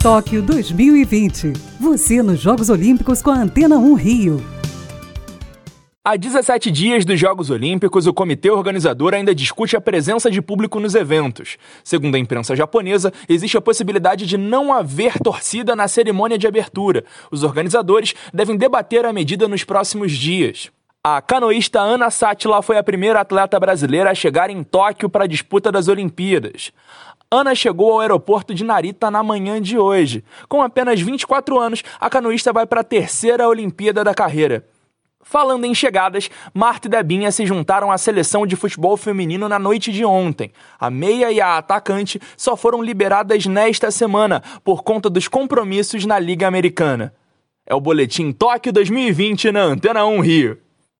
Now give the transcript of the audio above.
Tóquio 2020. Você nos Jogos Olímpicos com a Antena 1 Rio. Há 17 dias dos Jogos Olímpicos, o comitê organizador ainda discute a presença de público nos eventos. Segundo a imprensa japonesa, existe a possibilidade de não haver torcida na cerimônia de abertura. Os organizadores devem debater a medida nos próximos dias. A canoísta Ana Sátila foi a primeira atleta brasileira a chegar em Tóquio para a disputa das Olimpíadas. Ana chegou ao aeroporto de Narita na manhã de hoje. Com apenas 24 anos, a canoísta vai para a terceira Olimpíada da carreira. Falando em chegadas, Marta e Debinha se juntaram à seleção de futebol feminino na noite de ontem. A meia e a atacante só foram liberadas nesta semana por conta dos compromissos na Liga Americana. É o Boletim Tóquio 2020 na Antena 1 Rio.